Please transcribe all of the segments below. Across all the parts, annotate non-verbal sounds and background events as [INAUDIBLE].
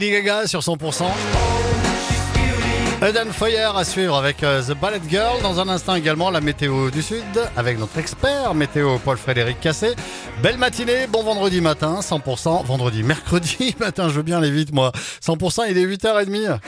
Gaga sur 100%. Eden Foyer à suivre avec euh, The Ballet Girl. Dans un instant également, la météo du Sud avec notre expert météo Paul-Frédéric Cassé. Belle matinée, bon vendredi matin, 100%. Vendredi, [LAUGHS] mercredi matin, je veux bien aller vite moi. 100%, il est 8h30.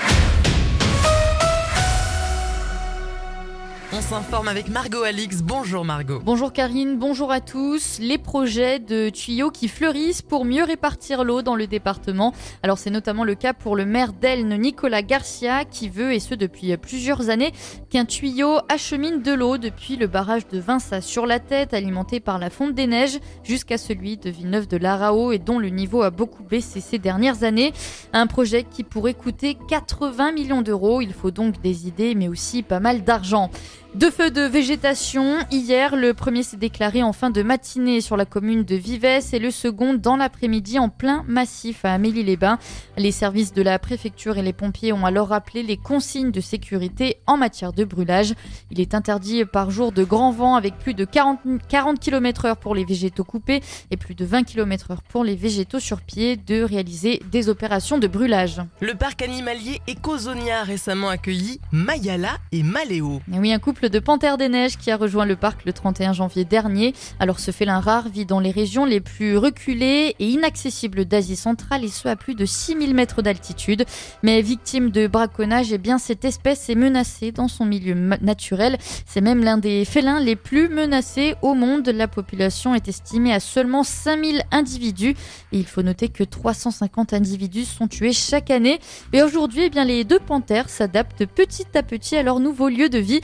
On s'informe avec Margot Alix. Bonjour Margot. Bonjour Karine, bonjour à tous. Les projets de tuyaux qui fleurissent pour mieux répartir l'eau dans le département. Alors c'est notamment le cas pour le maire d'Elne, Nicolas Garcia, qui veut, et ce depuis plusieurs années, qu'un tuyau achemine de l'eau depuis le barrage de Vinça sur la tête, alimenté par la fonte des neiges, jusqu'à celui de Villeneuve de l'Arao et dont le niveau a beaucoup baissé ces dernières années. Un projet qui pourrait coûter 80 millions d'euros. Il faut donc des idées, mais aussi pas mal d'argent. Deux feux de végétation. Hier, le premier s'est déclaré en fin de matinée sur la commune de Vives et le second dans l'après-midi en plein massif à Amélie-les-Bains. Les services de la préfecture et les pompiers ont alors rappelé les consignes de sécurité en matière de brûlage. Il est interdit par jour de grand vent avec plus de 40, 40 km heure pour les végétaux coupés et plus de 20 km heure pour les végétaux sur pied de réaliser des opérations de brûlage. Le parc animalier Ecozonia a récemment accueilli Mayala et Maléo. Et oui, un couple de panthères des neiges qui a rejoint le parc le 31 janvier dernier. Alors ce félin rare vit dans les régions les plus reculées et inaccessibles d'Asie centrale et ce à plus de 6000 mètres d'altitude. Mais victime de braconnage, eh bien cette espèce est menacée dans son milieu naturel. C'est même l'un des félins les plus menacés au monde. La population est estimée à seulement 5000 individus il faut noter que 350 individus sont tués chaque année. Et aujourd'hui, eh bien les deux panthères s'adaptent petit à petit à leur nouveau lieu de vie.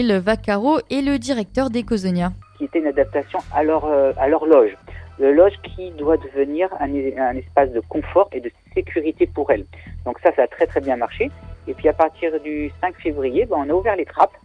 Vaccaro est le directeur d'Ecosonia. Qui était une adaptation à leur, euh, à leur loge. Le loge qui doit devenir un, espace de confort et de sécurité pour elles. Donc ça, ça a très très bien marché. Et puis à partir du 5 février, ben, on a ouvert les trappes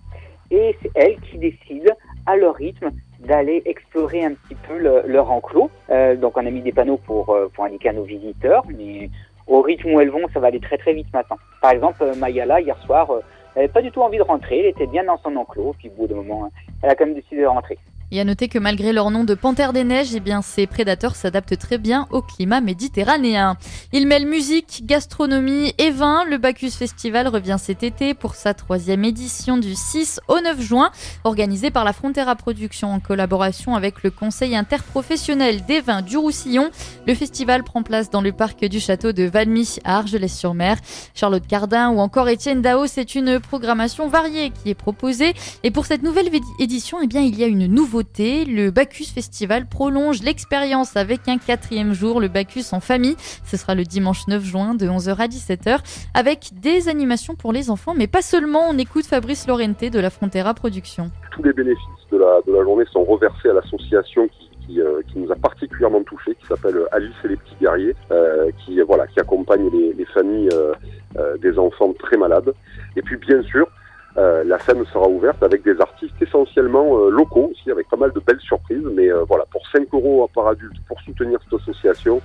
et c'est elles qui décident à leur rythme d'aller explorer un petit peu le, leur enclos. Euh, donc on a mis des panneaux pour, euh, pour indiquer à nos visiteurs, mais au rythme où elles vont, ça va aller très très vite maintenant. Par exemple, Mayala, hier soir, elle n'avait pas du tout envie de rentrer, elle était bien dans son enclos, puis au bout d'un moment, elle a quand même décidé de rentrer. Et à noter que malgré leur nom de panthère des neiges, eh bien, ces prédateurs s'adaptent très bien au climat méditerranéen. Ils mêlent musique, gastronomie et vin. Le Bacchus Festival revient cet été pour sa troisième édition du 6 au 9 juin, organisée par la Frontera Production en collaboration avec le Conseil interprofessionnel des vins du Roussillon. Le festival prend place dans le parc du château de Valmy à Argelès-sur-Mer. Charlotte Cardin ou encore Étienne Dao, c'est une programmation variée qui est proposée. Et pour cette nouvelle édition, eh bien, il y a une le Bacchus Festival prolonge l'expérience avec un quatrième jour, le Bacchus en famille. Ce sera le dimanche 9 juin de 11h à 17h avec des animations pour les enfants, mais pas seulement. On écoute Fabrice Lorente de la Frontera Production. Tous les bénéfices de la, journée sont reversés à l'association qui euh, nous a particulièrement touché, qui s'appelle Alice et les petits guerriers, euh, qui voilà, qui accompagne les, les familles euh, des enfants très malades. Et puis bien sûr, euh, la scène sera ouverte avec des artistes essentiellement euh, locaux aussi, avec pas mal de belles surprises. Mais euh, voilà, pour 5 euros par adulte pour soutenir cette association,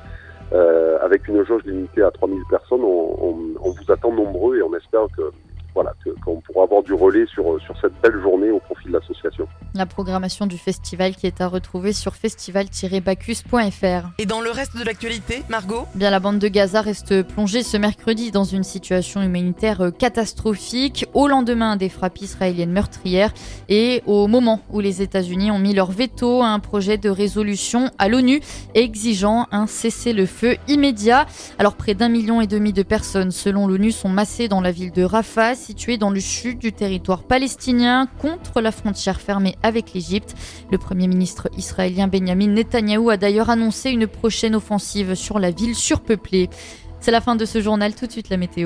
avec une jauge limitée à 3000 personnes, on, vous attend nombreux et on espère que voilà, qu'on pourra avoir du relais sur, sur cette belle journée au profit. La programmation du festival qui est à retrouver sur festival-bacchus.fr. Et dans le reste de l'actualité, Margot? Bien, la bande de Gaza reste plongée ce mercredi dans une situation humanitaire catastrophique au lendemain des frappes israéliennes meurtrières et au moment où les États-Unis ont mis leur veto à un projet de résolution à l'ONU exigeant un cessez-le-feu immédiat. Alors près d'un million et demi de personnes, selon l'ONU, sont massées dans la ville de Rafah situé dans le sud du territoire palestinien contre la frontière fermée avec l'Égypte. Le Premier ministre israélien Benjamin Netanyahou a d'ailleurs annoncé une prochaine offensive sur la ville surpeuplée. C'est la fin de ce journal, tout de suite la météo.